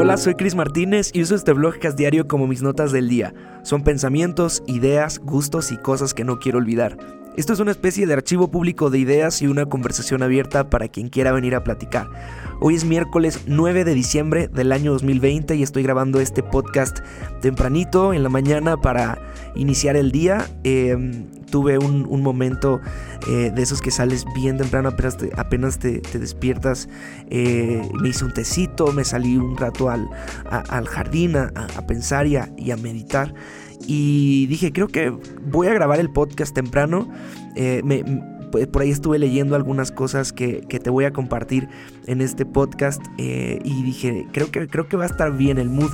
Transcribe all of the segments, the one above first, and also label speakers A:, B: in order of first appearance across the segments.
A: Hola, soy Cris Martínez y uso este blogcast diario como mis notas del día. Son pensamientos, ideas, gustos y cosas que no quiero olvidar. Esto es una especie de archivo público de ideas y una conversación abierta para quien quiera venir a platicar. Hoy es miércoles 9 de diciembre del año 2020 y estoy grabando este podcast tempranito en la mañana para iniciar el día. Em, tuve un, momento eh, de esos que sales bien temprano, apenas te, despiertas. Eh, me hice un tecito, me salí un rato al jardín a, pensar y a meditar y dije, creo que voy a grabar el podcast temprano. Eh, pues, por ahí estuve leyendo algunas cosas que, te voy a compartir en este podcast eh, y dije, creo que, creo que va a estar bien el mood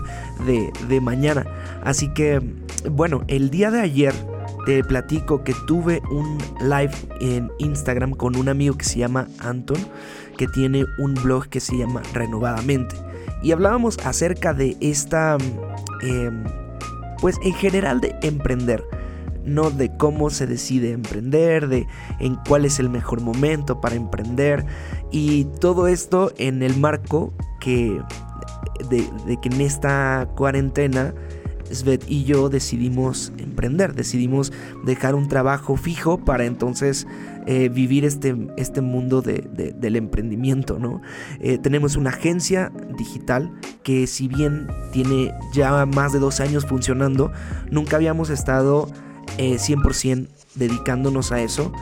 A: de, de mañana. Así que, bueno, el día de ayer te platico que tuve un live en Instagram con un amigo que se llama Anton, que tiene un blog que se llama Renovadamente. Y hablábamos acerca de esta... Eh, pues en general de emprender, no de cómo se decide emprender, de en cuál es el mejor momento para emprender y todo esto en el marco que de, que en esta cuarentena Svet y yo decidimos emprender, decidimos dejar un trabajo fijo para entonces eh, vivir este, este mundo del emprendimiento, ¿no? Eh, tenemos una agencia digital que si bien tiene ya más de dos años funcionando, nunca habíamos estado 100% eh, dedicándonos a eso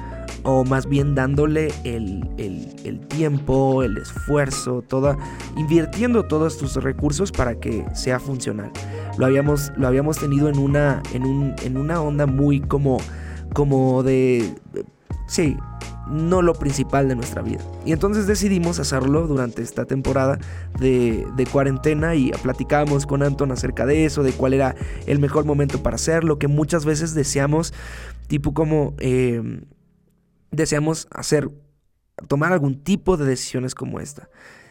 A: o más bien dándole el, tiempo, el esfuerzo, toda, invirtiendo todos tus recursos para que sea funcional. Lo habíamos, lo habíamos tenido en una, en, en una onda muy como, como de, sí, no lo principal de nuestra vida. Y entonces decidimos hacerlo durante esta temporada de, cuarentena y platicábamos con Anton acerca de eso, de cuál era el mejor momento para hacerlo, que muchas veces deseamos, tipo como... Eh, deseamos hacer, tomar algún tipo de decisiones como esta,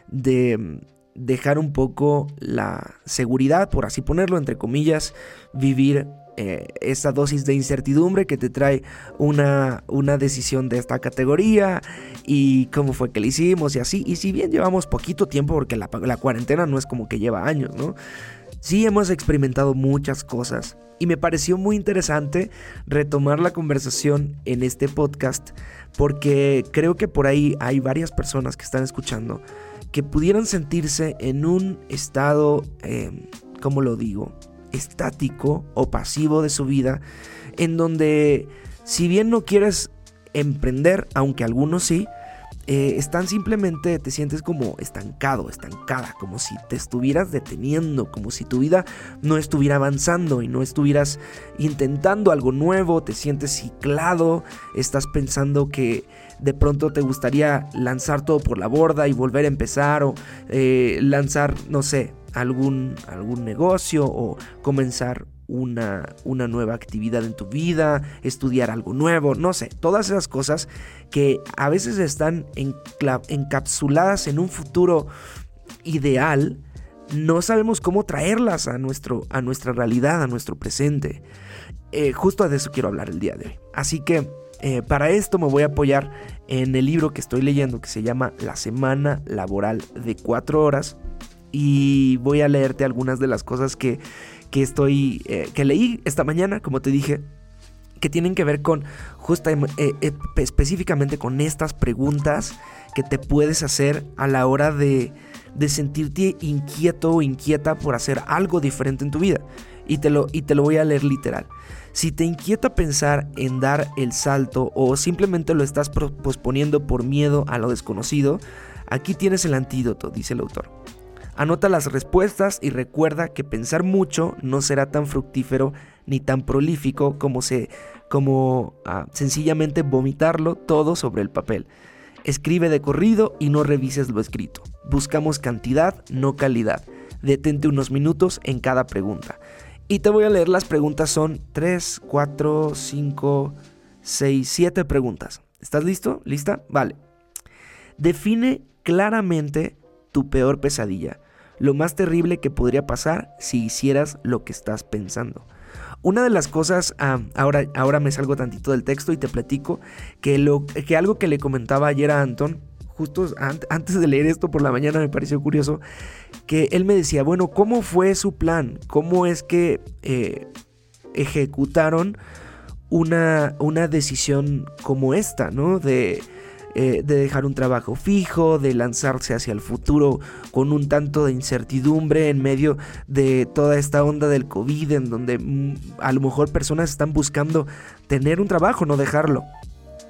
A: de mm, dejar un poco la seguridad, por así ponerlo, entre comillas, vivir eh, esa dosis de incertidumbre que te trae una, una decisión de esta categoría y cómo fue que la hicimos y así. Y si bien llevamos poquito tiempo, porque la, la cuarentena no es como que lleva años, ¿no? Sí hemos experimentado muchas cosas y me pareció muy interesante retomar la conversación en este podcast porque creo que por ahí hay varias personas que están escuchando que pudieran sentirse en un estado, eh, ¿cómo lo digo? Estático o pasivo de su vida, en donde si bien no quieres emprender, aunque algunos sí, eh, están simplemente, te sientes como estancado, estancada, como si te estuvieras deteniendo, como si tu vida no estuviera avanzando y no estuvieras intentando algo nuevo, te sientes ciclado, estás pensando que de pronto te gustaría lanzar todo por la borda y volver a empezar o eh, lanzar, no sé, algún, algún negocio o comenzar una, una nueva actividad en tu vida, estudiar algo nuevo, no sé, todas esas cosas que a veces están encapsuladas en un futuro ideal, no sabemos cómo traerlas a, nuestro, a nuestra realidad, a nuestro presente. Eh, justo de eso quiero hablar el día de hoy. Así que eh, para esto me voy a apoyar en el libro que estoy leyendo que se llama La Semana Laboral de Cuatro Horas. Y voy a leerte algunas de las cosas que, que estoy, eh, que leí esta mañana, como te dije, que tienen que ver con justa, eh, eh, específicamente con estas preguntas que te puedes hacer a la hora de, de sentirte inquieto o inquieta por hacer algo diferente en tu vida. Y te, lo, y te lo voy a leer literal. Si te inquieta pensar en dar el salto o simplemente lo estás posponiendo por miedo a lo desconocido, aquí tienes el antídoto, dice el autor. Anota las respuestas y recuerda que pensar mucho no será tan fructífero ni tan prolífico como, como ah, sencillamente vomitarlo todo sobre el papel. Escribe de corrido y no revises lo escrito. Buscamos cantidad, no calidad. Detente unos minutos en cada pregunta. Y te voy a leer las preguntas, son 3, 4, 5, 6, 7 preguntas. ¿Estás listo? ¿Lista? Vale. Define claramente tu peor pesadilla, lo más terrible que podría pasar si hicieras lo que estás pensando. Una de las cosas, ah, ahora, ahora me salgo tantito del texto y te platico, que, lo, que algo que le comentaba ayer a Anton, justo antes de leer esto por la mañana me pareció curioso que él me decía, bueno, ¿cómo fue su plan? ¿Cómo es que eh, ejecutaron una, una decisión como esta, ¿no? De eh, de dejar un trabajo fijo, de lanzarse hacia el futuro con un tanto de incertidumbre en medio de toda esta onda del COVID, en donde mm, a lo mejor personas están buscando tener un trabajo, no dejarlo.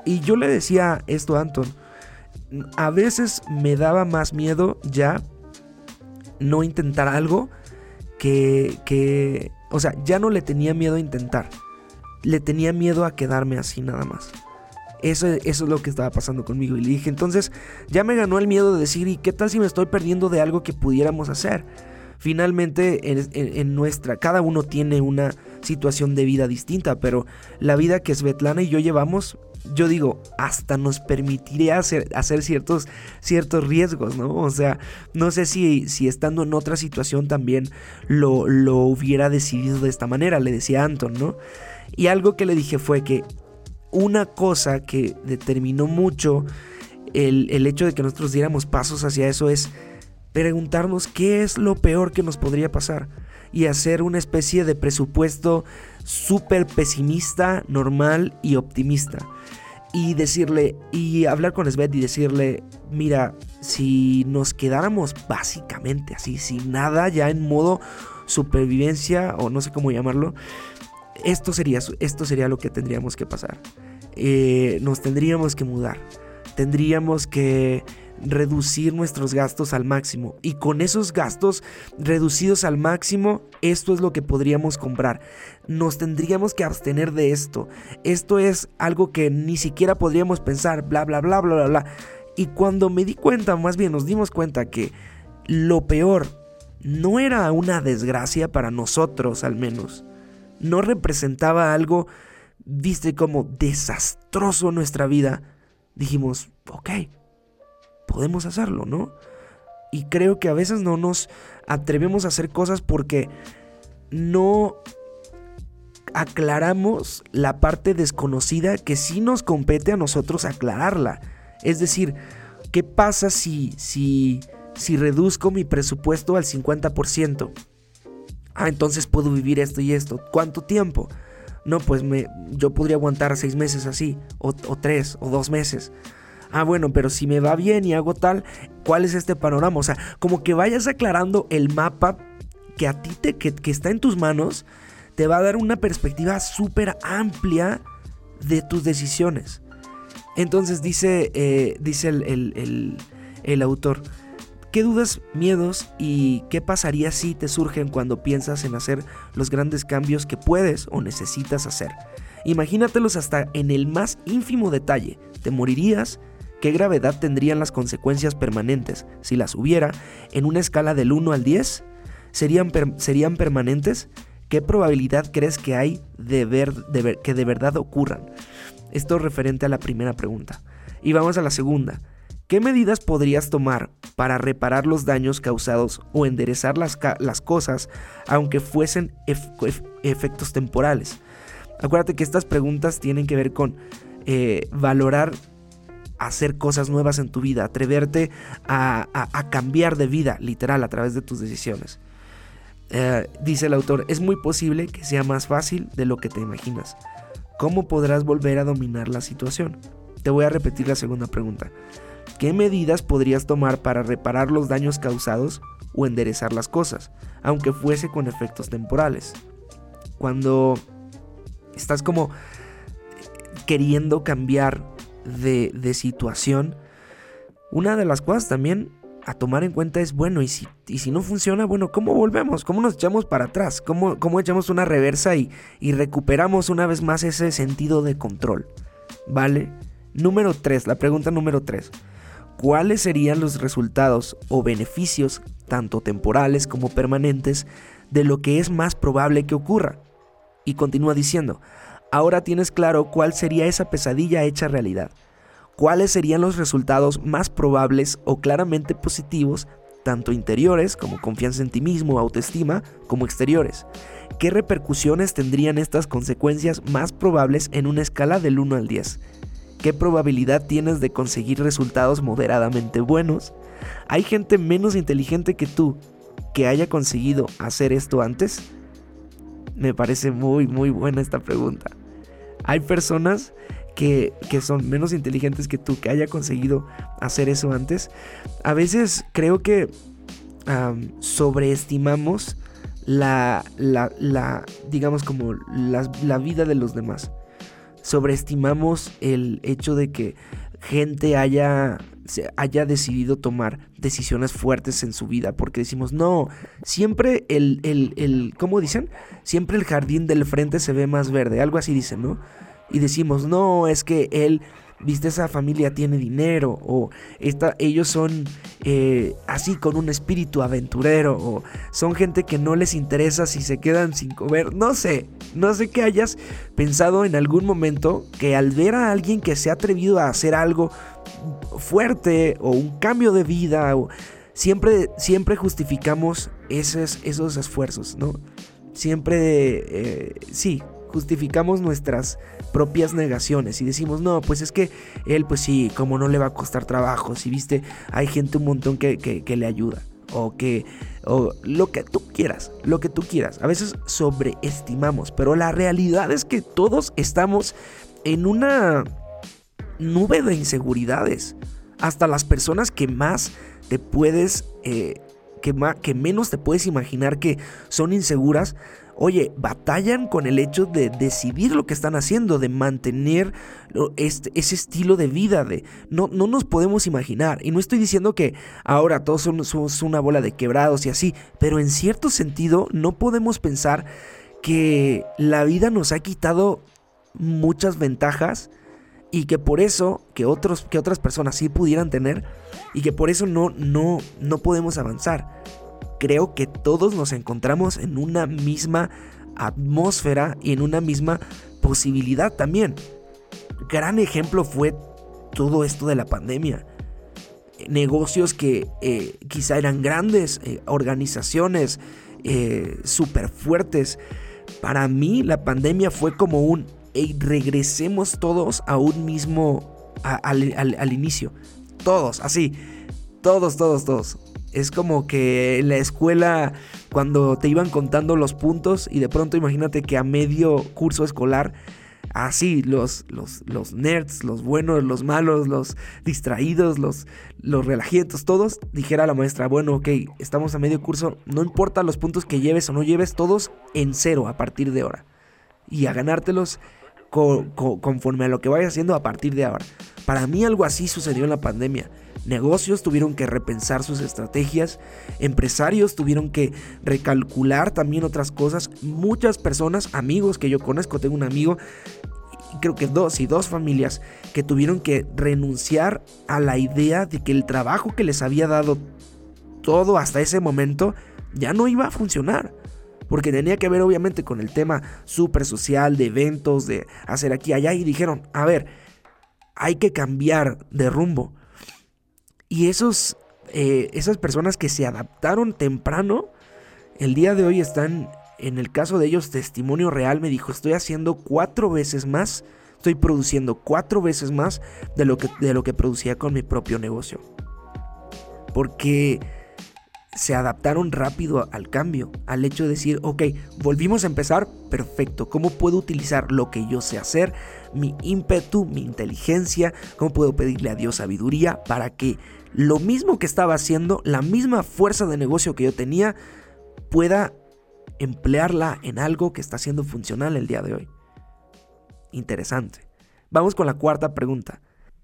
A: Y yo le decía esto a Anton, a veces me daba más miedo ya no intentar algo que, que, o sea, ya no le tenía miedo a intentar, le tenía miedo a quedarme así nada más. Eso, es lo que estaba pasando conmigo. Y le dije, entonces ya me ganó el miedo de decir, ¿y qué tal si me estoy perdiendo de algo que pudiéramos hacer? Finalmente, en, nuestra, cada uno tiene una situación de vida distinta, pero la vida que Svetlana y yo llevamos, yo digo, hasta nos permitiría hacer, hacer ciertos, ciertos riesgos, ¿no? O sea, no sé si, si estando en otra situación también lo, lo hubiera decidido de esta manera, le decía Anton, ¿no? Y algo que le dije fue que una cosa que determinó mucho el, hecho de que nosotros diéramos pasos hacia eso es preguntarnos qué es lo peor que nos podría pasar y hacer una especie de presupuesto súper pesimista, normal y optimista. Y decirle, y hablar con Svet y decirle, mira, si nos quedáramos básicamente así, sin nada, ya en modo supervivencia o no sé cómo llamarlo, esto sería, esto sería lo que tendríamos que pasar. Eh, nos tendríamos que mudar. Tendríamos que reducir nuestros gastos al máximo. Y con esos gastos reducidos al máximo, esto es lo que podríamos comprar. Nos tendríamos que abstener de esto. Esto es algo que ni siquiera podríamos pensar, bla, bla, bla, bla, bla, bla. Y cuando me di cuenta, más bien nos dimos cuenta que lo peor no era una desgracia para nosotros al menos no representaba algo, viste como desastroso nuestra vida, dijimos, ok, podemos hacerlo, ¿no? Y creo que a veces no nos atrevemos a hacer cosas porque no aclaramos la parte desconocida que sí nos compete a nosotros aclararla. Es decir, ¿qué pasa si, si, si reduzco mi presupuesto al 50%? Ah, entonces puedo vivir esto y esto. ¿Cuánto tiempo? No, pues me, yo podría aguantar seis meses así, o, tres, o dos meses. Ah, bueno, pero si me va bien y hago tal, ¿cuál es este panorama? O sea, como que vayas aclarando el mapa que a ti te, que, está en tus manos, te va a dar una perspectiva súper amplia de tus decisiones. Entonces dice, eh, dice el, el autor, ¿Qué dudas, miedos y qué pasaría si te surgen cuando piensas en hacer los grandes cambios que puedes o necesitas hacer? Imagínatelos hasta en el más ínfimo detalle. ¿Te morirías? ¿Qué gravedad tendrían las consecuencias permanentes si las hubiera en una escala del 1 al 10? ¿Serían, ¿Serían permanentes? ¿Qué probabilidad crees que hay de, ver, de que de verdad ocurran? Esto referente a la primera pregunta. Y vamos a la segunda. ¿Qué medidas podrías tomar para reparar los daños causados o enderezar las, cosas aunque fuesen efectos temporales? Acuérdate que estas preguntas tienen que ver con eh, valorar hacer cosas nuevas en tu vida, atreverte a, cambiar de vida, literal, a través de tus decisiones. Eh, dice el autor, es muy posible que sea más fácil de lo que te imaginas. ¿Cómo podrás volver a dominar la situación? Te voy a repetir la segunda pregunta. ¿Qué medidas podrías tomar para reparar los daños causados o enderezar las cosas, aunque fuese con efectos temporales? Cuando estás como queriendo cambiar de, situación, una de las cosas también a tomar en cuenta es, bueno, y si, y si no funciona, bueno, ¿cómo volvemos? ¿Cómo nos echamos para atrás? ¿Cómo, cómo echamos una reversa y, y, recuperamos una vez más ese sentido de control? ¿Vale? Número 3, la pregunta número 3 cuáles serían los resultados o beneficios, tanto temporales como permanentes, de lo que es más probable que ocurra. Y continúa diciendo, ahora tienes claro cuál sería esa pesadilla hecha realidad. ¿Cuáles serían los resultados más probables o claramente positivos, tanto interiores como confianza en ti mismo, autoestima, como exteriores? ¿Qué repercusiones tendrían estas consecuencias más probables en una escala del 1 al 10? ¿Qué probabilidad tienes de conseguir resultados moderadamente buenos? ¿Hay gente menos inteligente que tú que haya conseguido hacer esto antes? Me parece muy, muy buena esta pregunta. Hay personas que, son menos inteligentes que tú, que haya conseguido hacer eso antes. A veces creo que sobreestimamos la, la, digamos como la, vida de los demás. Sobreestimamos el hecho de que gente haya, haya decidido tomar decisiones fuertes en su vida. Porque decimos, no, siempre el, el, el, ¿cómo dicen? Siempre el jardín del frente se ve más verde. Algo así dicen, ¿no? Y decimos, no, es que él viste, esa familia tiene dinero, o esta, ellos son eh, así con un espíritu aventurero, o son gente que no les interesa si se quedan sin comer, no sé, no sé que hayas pensado en algún momento que al ver a alguien que se ha atrevido a hacer algo fuerte, o un cambio de vida, o, siempre, siempre justificamos esos, esos esfuerzos, ¿no? Siempre, eh, sí, justificamos nuestras propias negaciones y decimos, no, pues es que él, pues sí, como no le va a costar trabajo, si viste, hay gente un montón que, que, le ayuda o que o lo que tú quieras, lo que tú quieras. A veces sobreestimamos, pero la realidad es que todos estamos en una nube de inseguridades. Hasta las personas que más te puedes, eh, que, que menos te puedes imaginar que son inseguras, oye, batallan con el hecho de decidir lo que están haciendo, de mantener este, ese estilo de vida, de no, no nos podemos imaginar. Y no estoy diciendo que ahora todos somos una bola de quebrados y así, pero en cierto sentido no podemos pensar que la vida nos ha quitado muchas ventajas y que por eso que otros que otras personas sí pudieran tener y que por eso no no no podemos avanzar creo que todos nos encontramos en una misma atmósfera y en una misma posibilidad también. Gran ejemplo fue todo esto de la pandemia. Negocios que eh, quizá eran grandes, eh, organizaciones eh, súper fuertes. Para mí la pandemia fue como un, regresemos todos a un mismo, al inicio. Todos, así. Todos, todos, todos. Es como que en la escuela cuando te iban contando los puntos y de pronto imagínate que a medio curso escolar, así los, los, los nerds, los buenos, los malos, los distraídos, los, los relajientos, todos, dijera la maestra, bueno, ok, estamos a medio curso, no importa los puntos que lleves o no lleves, todos en cero a partir de ahora. Y a ganártelos conforme a lo que vayas haciendo a partir de ahora. Para mí algo así sucedió en la pandemia. Negocios tuvieron que repensar sus estrategias, empresarios tuvieron que recalcular también otras cosas, muchas personas, amigos que yo conozco, tengo un amigo, creo que dos y dos familias que tuvieron que renunciar a la idea de que el trabajo que les había dado todo hasta ese momento ya no iba a funcionar. Porque tenía que ver obviamente con el tema súper social, de eventos, de hacer aquí allá. Y dijeron, a ver, hay que cambiar de rumbo. Y esos, eh, esas personas que se adaptaron temprano, el día de hoy están, en el caso de ellos, testimonio real, me dijo, estoy haciendo cuatro veces más, estoy produciendo cuatro veces más de lo que, de lo que producía con mi propio negocio. Porque se adaptaron rápido al cambio, al hecho de decir, ok, volvimos a empezar, perfecto, ¿cómo puedo utilizar lo que yo sé hacer, mi ímpetu, mi inteligencia, cómo puedo pedirle a Dios sabiduría para que lo mismo que estaba haciendo, la misma fuerza de negocio que yo tenía, pueda emplearla en algo que está siendo funcional el día de hoy. Interesante. Vamos con la cuarta pregunta.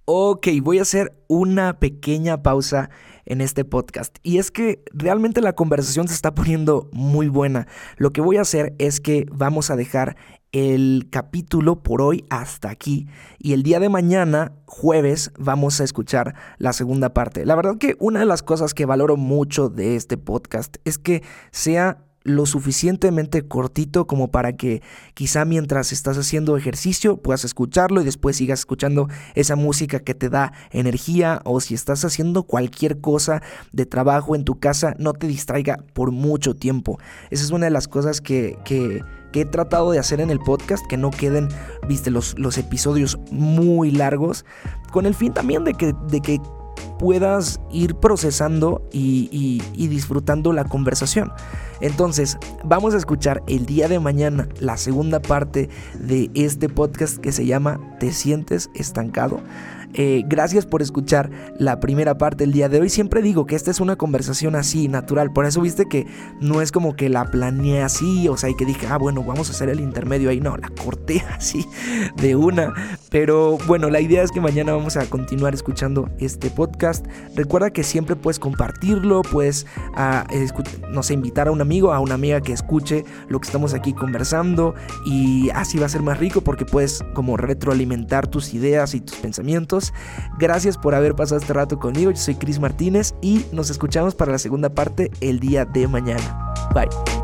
A: Ok, voy a hacer una pequeña pausa en este podcast. Y es que realmente la conversación se está poniendo muy buena. Lo que voy a hacer es que vamos a dejar el capítulo por hoy hasta aquí. Y el día de mañana, jueves, vamos a escuchar la segunda parte. La verdad que una de las cosas que valoro mucho de este podcast es que sea lo suficientemente cortito como para que quizá mientras estás haciendo ejercicio puedas escucharlo y después sigas escuchando esa música que te da energía o si estás haciendo cualquier cosa de trabajo en tu casa, no te distraiga por mucho tiempo. Esa es una de las cosas que, que, he tratado de hacer en el podcast, que no queden, viste, los, los episodios muy largos, con el fin también de que, de que puedas ir procesando y, disfrutando la conversación. Entonces, vamos a escuchar el día de mañana la segunda parte de este podcast que se llama ¿Te sientes estancado? Eh, gracias por escuchar la primera parte del día de hoy. Siempre digo que esta es una conversación así, natural. Por eso viste que no es como que la planeé así, o sea, y que dije, ah, bueno, vamos a hacer el intermedio ahí. No, la corté así de una. Pero bueno, la idea es que mañana vamos a continuar escuchando este podcast. Recuerda que siempre puedes compartirlo, puedes, ah, no sé, invitar a un amigo, a una amiga que escuche lo que estamos aquí conversando. Y así va a ser más rico porque puedes como retroalimentar tus ideas y tus pensamientos Gracias por haber pasado este rato conmigo. Yo soy Cris Martínez y nos escuchamos para la segunda parte el día de mañana. Bye.